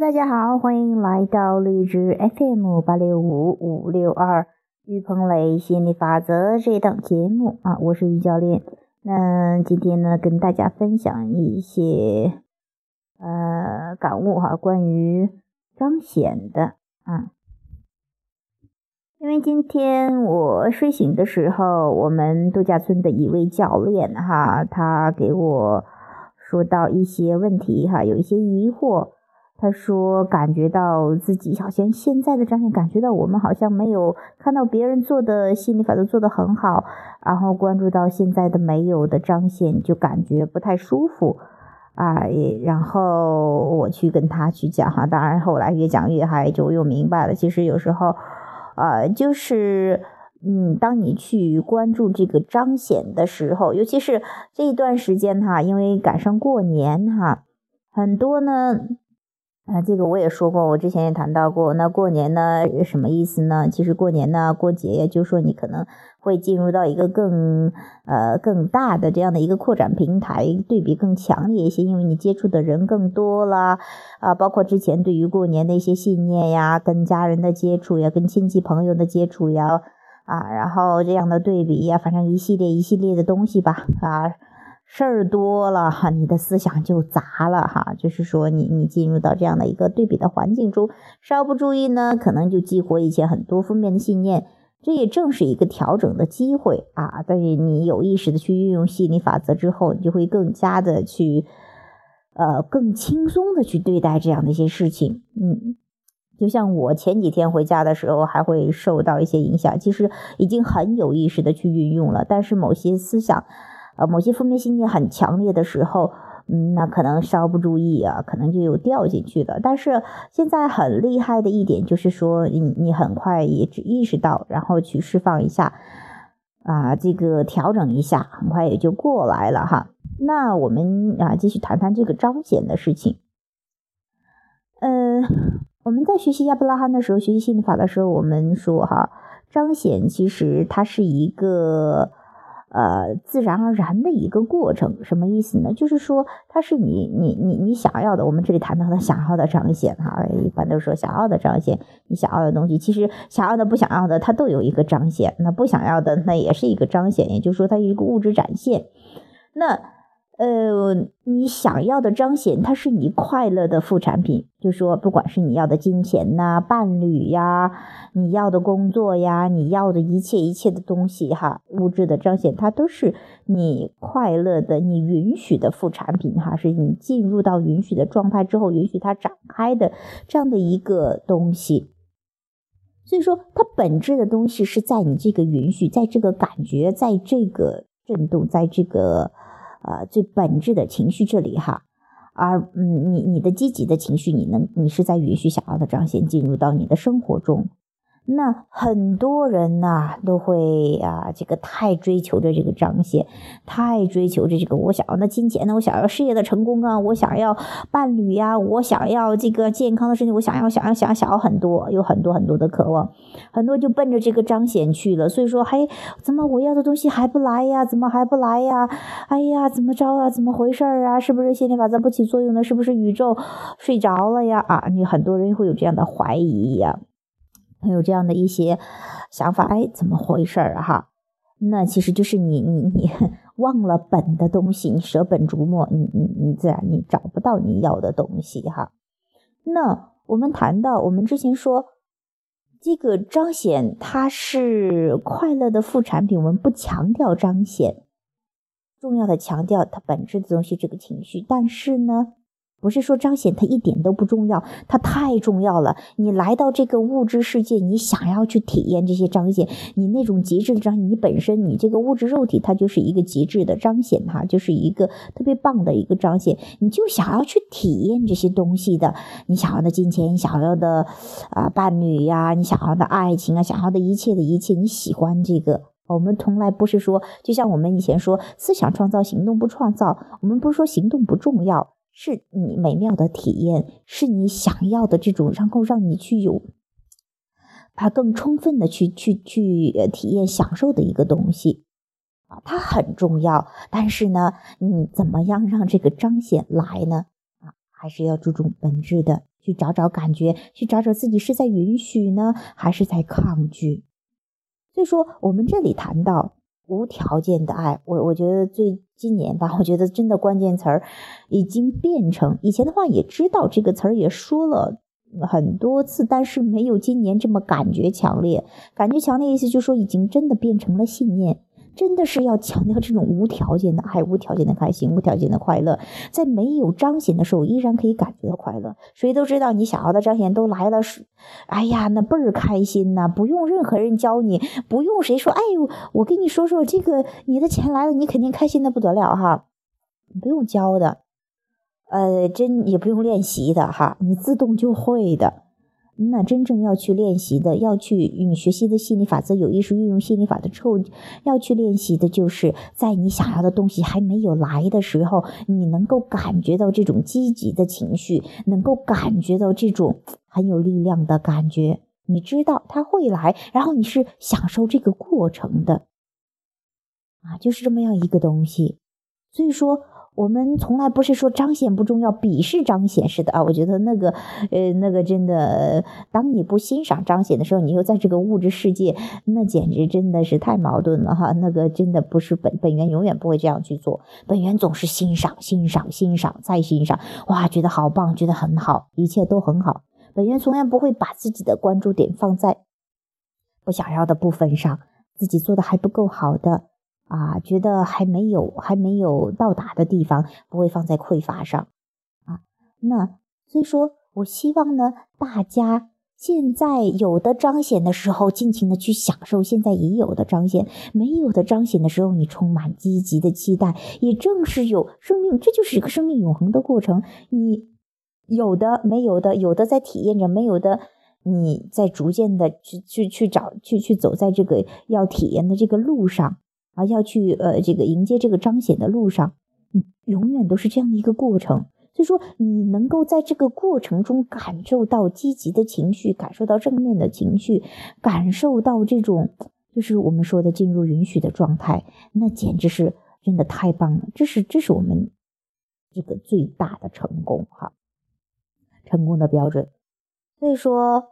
大家好，欢迎来到荔枝 FM 八六五五六二于鹏雷心理法则这档节目啊，我是于教练。那今天呢，跟大家分享一些呃感悟哈，关于彰显的啊。因为今天我睡醒的时候，我们度假村的一位教练哈，他给我说到一些问题哈，有一些疑惑。他说：“感觉到自己好像现在的彰显，感觉到我们好像没有看到别人做的心理法则做得很好，然后关注到现在的没有的彰显，就感觉不太舒服啊。然后我去跟他去讲哈，当然后来越讲越嗨，就又明白了。其实有时候，呃，就是嗯，当你去关注这个彰显的时候，尤其是这一段时间哈，因为赶上过年哈，很多呢。”啊，这个我也说过，我之前也谈到过。那过年呢，什么意思呢？其实过年呢，过节就说你可能会进入到一个更呃更大的这样的一个扩展平台，对比更强烈一些，因为你接触的人更多啦。啊，包括之前对于过年的一些信念呀，跟家人的接触呀，跟亲戚朋友的接触呀，啊，然后这样的对比呀，反正一系列一系列的东西吧，啊。事儿多了哈，你的思想就杂了哈。就是说，你你进入到这样的一个对比的环境中，稍不注意呢，可能就激活一些很多负面的信念。这也正是一个调整的机会啊。但是你有意识的去运用心理法则之后，你就会更加的去，呃，更轻松的去对待这样的一些事情。嗯，就像我前几天回家的时候，还会受到一些影响，其实已经很有意识的去运用了，但是某些思想。呃，某些负面信念很强烈的时候，嗯，那可能稍不注意啊，可能就有掉进去的。但是现在很厉害的一点就是说，你你很快也只意识到，然后去释放一下，啊，这个调整一下，很快也就过来了哈。那我们啊，继续谈谈这个彰显的事情。嗯，我们在学习亚伯拉罕的时候，学习心理法的时候，我们说哈，彰显其实它是一个。呃，自然而然的一个过程，什么意思呢？就是说，它是你你你你想要的。我们这里谈到的想要的彰显，哈，一般都是说想要的彰显，你想要的东西，其实想要的、不想要的，它都有一个彰显。那不想要的，那也是一个彰显，也就是说，它一个物质展现。那。呃，你想要的彰显，它是你快乐的副产品。就说，不管是你要的金钱呐、伴侣呀、你要的工作呀、你要的一切一切的东西哈，物质的彰显，它都是你快乐的、你允许的副产品哈，是你进入到允许的状态之后，允许它展开的这样的一个东西。所以说，它本质的东西是在你这个允许，在这个感觉，在这个震动，在这个。呃，最本质的情绪这里哈，而嗯，你你的积极的情绪，你能你是在允许想要的彰显进入到你的生活中。那很多人呐都会啊，这个太追求着这个彰显，太追求着这个我想要的金钱呢，我想要事业的成功啊，我想要伴侣呀，我想要这个健康的身体，我想要想要想要想要很多，有很多很多的渴望，很多就奔着这个彰显去了。所以说，嘿怎么我要的东西还不来呀？怎么还不来呀？哎呀，怎么着啊？怎么回事啊？是不是心理法则不起作用呢？是不是宇宙睡着了呀？啊，你很多人会有这样的怀疑呀。有这样的一些想法，哎，怎么回事儿哈？那其实就是你你你 忘了本的东西，你舍本逐末，你你你自然你找不到你要的东西哈。那我们谈到，我们之前说这个彰显它是快乐的副产品，我们不强调彰显，重要的强调它本质的东西这个情绪，但是呢。不是说彰显它一点都不重要，它太重要了。你来到这个物质世界，你想要去体验这些彰显，你那种极致的彰显，你本身你这个物质肉体它就是一个极致的彰显，哈，就是一个特别棒的一个彰显。你就想要去体验这些东西的，你想要的金钱，你想要的啊伴侣呀，你想要的爱情啊，想要的一切的一切，你喜欢这个。我们从来不是说，就像我们以前说，思想创造，行动不创造。我们不是说行动不重要。是你美妙的体验，是你想要的这种，然后让你去有，它更充分的去去去体验享受的一个东西啊，它很重要。但是呢，你怎么样让这个彰显来呢？啊，还是要注重本质的去找找感觉，去找找自己是在允许呢，还是在抗拒。所以说，我们这里谈到无条件的爱，我我觉得最今年吧，我觉得真的关键词儿已经变成以前的话也知道这个词儿也说了很多次，但是没有今年这么感觉强烈。感觉强烈意思就是说，已经真的变成了信念。真的是要强调这种无条件的爱、无条件的开心、无条件的快乐，在没有彰显的时候，依然可以感觉到快乐。谁都知道，你想要的彰显都来了，是，哎呀，那倍儿开心呐！不用任何人教你，不用谁说，哎呦，我跟你说说这个，你的钱来了，你肯定开心的不得了哈，不用教的，呃，真也不用练习的哈，你自动就会的。那真正要去练习的，要去你学习的心理法则，有意识运用心理法则之后，要去练习的，就是在你想要的东西还没有来的时候，你能够感觉到这种积极的情绪，能够感觉到这种很有力量的感觉。你知道它会来，然后你是享受这个过程的，啊，就是这么样一个东西。所以说。我们从来不是说彰显不重要，鄙视彰显似的啊！我觉得那个，呃，那个真的，当你不欣赏彰显的时候，你又在这个物质世界，那简直真的是太矛盾了哈！那个真的不是本本源，永远不会这样去做。本源总是欣赏、欣赏、欣赏再欣赏，哇，觉得好棒，觉得很好，一切都很好。本源从来不会把自己的关注点放在不想要的部分上，自己做的还不够好的。啊，觉得还没有还没有到达的地方，不会放在匮乏上啊。那所以说，我希望呢，大家现在有的彰显的时候，尽情的去享受现在已有的彰显；没有的彰显的时候，你充满积极的期待。也正是有生命，这就是一个生命永恒的过程。你有的没有的，有的在体验着，没有的你在逐渐的去去去找去去走在这个要体验的这个路上。啊，要去呃，这个迎接这个彰显的路上，你永远都是这样的一个过程。所以说，你能够在这个过程中感受到积极的情绪，感受到正面的情绪，感受到这种就是我们说的进入允许的状态，那简直是真的太棒了。这是这是我们这个最大的成功哈，成功的标准。所以说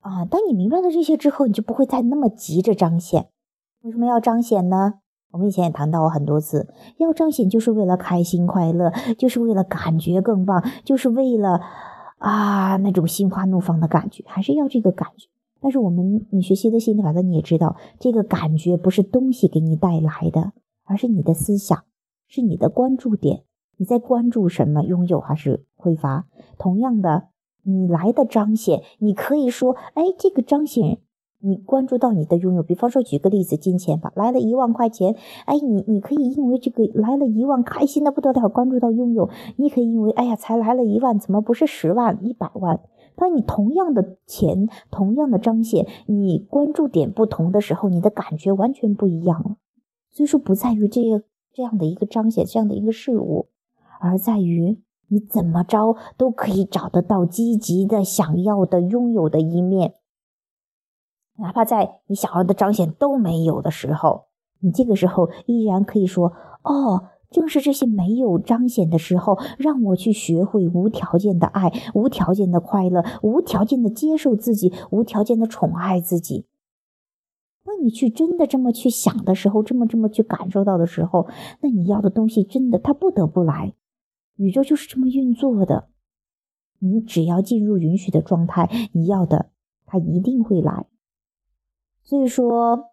啊，当你明白了这些之后，你就不会再那么急着彰显。为什么要彰显呢？我们以前也谈到过很多次，要彰显就是为了开心快乐，就是为了感觉更棒，就是为了啊那种心花怒放的感觉，还是要这个感觉。但是我们你学习的心理法则，你也知道，这个感觉不是东西给你带来的，而是你的思想，是你的关注点，你在关注什么，拥有还是匮乏？同样的，你来的彰显，你可以说，哎，这个彰显。你关注到你的拥有，比方说举个例子，金钱吧，来了一万块钱，哎，你你可以因为这个来了一万，开心的不得了，关注到拥有；你可以因为，哎呀，才来了一万，怎么不是十万、一百万？当你同样的钱，同样的彰显，你关注点不同的时候，你的感觉完全不一样了。所以说，不在于这个这样的一个彰显，这样的一个事物，而在于你怎么着都可以找得到积极的、想要的、拥有的一面。哪怕在你想要的彰显都没有的时候，你这个时候依然可以说：“哦，正是这些没有彰显的时候，让我去学会无条件的爱、无条件的快乐、无条件的接受自己、无条件的宠爱自己。”当你去真的这么去想的时候，这么这么去感受到的时候，那你要的东西真的它不得不来。宇宙就是这么运作的，你只要进入允许的状态，你要的它一定会来。所以说，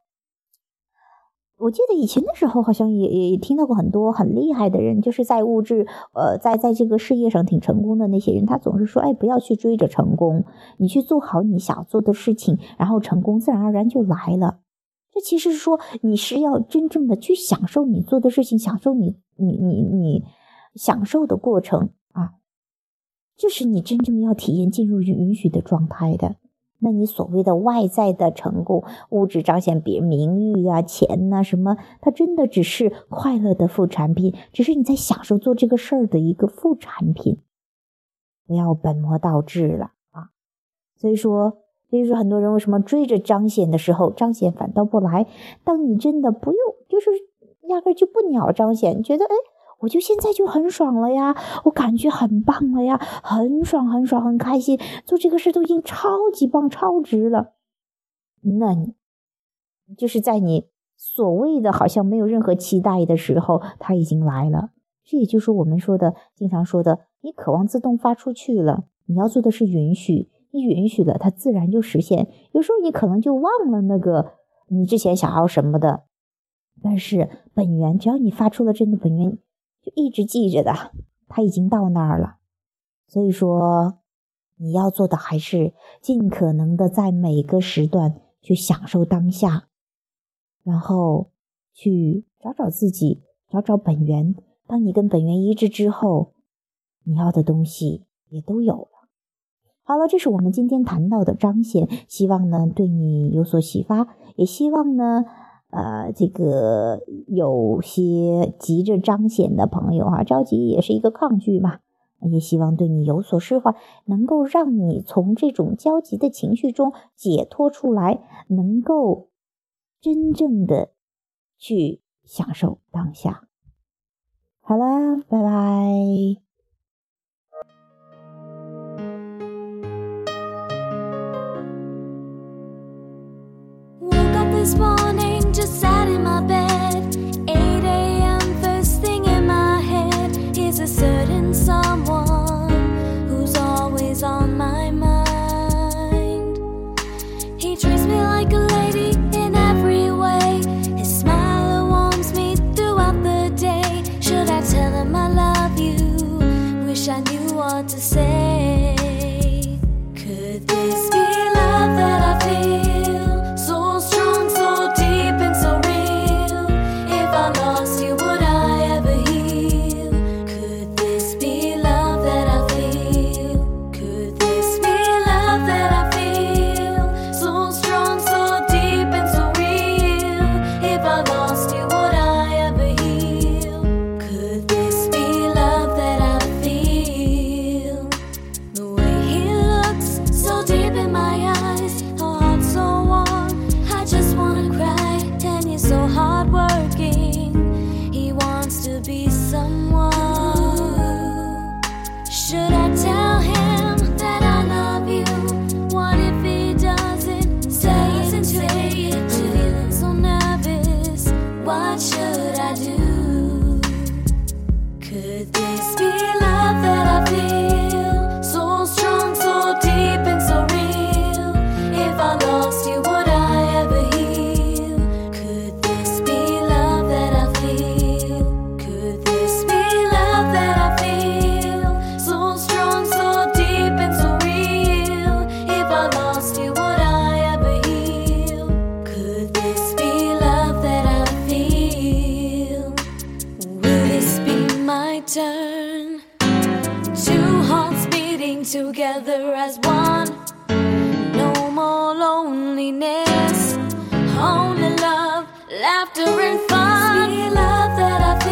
我记得以前的时候，好像也也听到过很多很厉害的人，就是在物质，呃，在在这个事业上挺成功的那些人，他总是说，哎，不要去追着成功，你去做好你想做的事情，然后成功自然而然就来了。这其实是说，你是要真正的去享受你做的事情，享受你你你你享受的过程啊，这是你真正要体验进入允许的状态的。那你所谓的外在的成功，物质彰显，别人名誉呀、钱呐什么，它真的只是快乐的副产品，只是你在享受做这个事儿的一个副产品，不要本末倒置了啊！所以说，所以说很多人为什么追着彰显的时候，彰显反倒不来？当你真的不用，就是压根就不鸟彰显，觉得哎。我就现在就很爽了呀，我感觉很棒了呀，很爽很爽很开心，做这个事都已经超级棒超值了。那你就是在你所谓的好像没有任何期待的时候，它已经来了。这也就是我们说的，经常说的，你渴望自动发出去了。你要做的是允许，你允许了，它自然就实现。有时候你可能就忘了那个你之前想要什么的，但是本源，只要你发出了真的本源。就一直记着的，他已经到那儿了。所以说，你要做的还是尽可能的在每个时段去享受当下，然后去找找自己，找找本源。当你跟本源一致之后，你要的东西也都有了。好了，这是我们今天谈到的彰显，希望呢对你有所启发，也希望呢。呃，这个有些急着彰显的朋友啊，着急也是一个抗拒嘛。也希望对你有所释怀，能够让你从这种焦急的情绪中解脱出来，能够真正的去享受当下。好了，拜拜。Just Just be turn. Two hearts beating together as one. No more loneliness. Only love, laughter, and fun. It's love that I feel.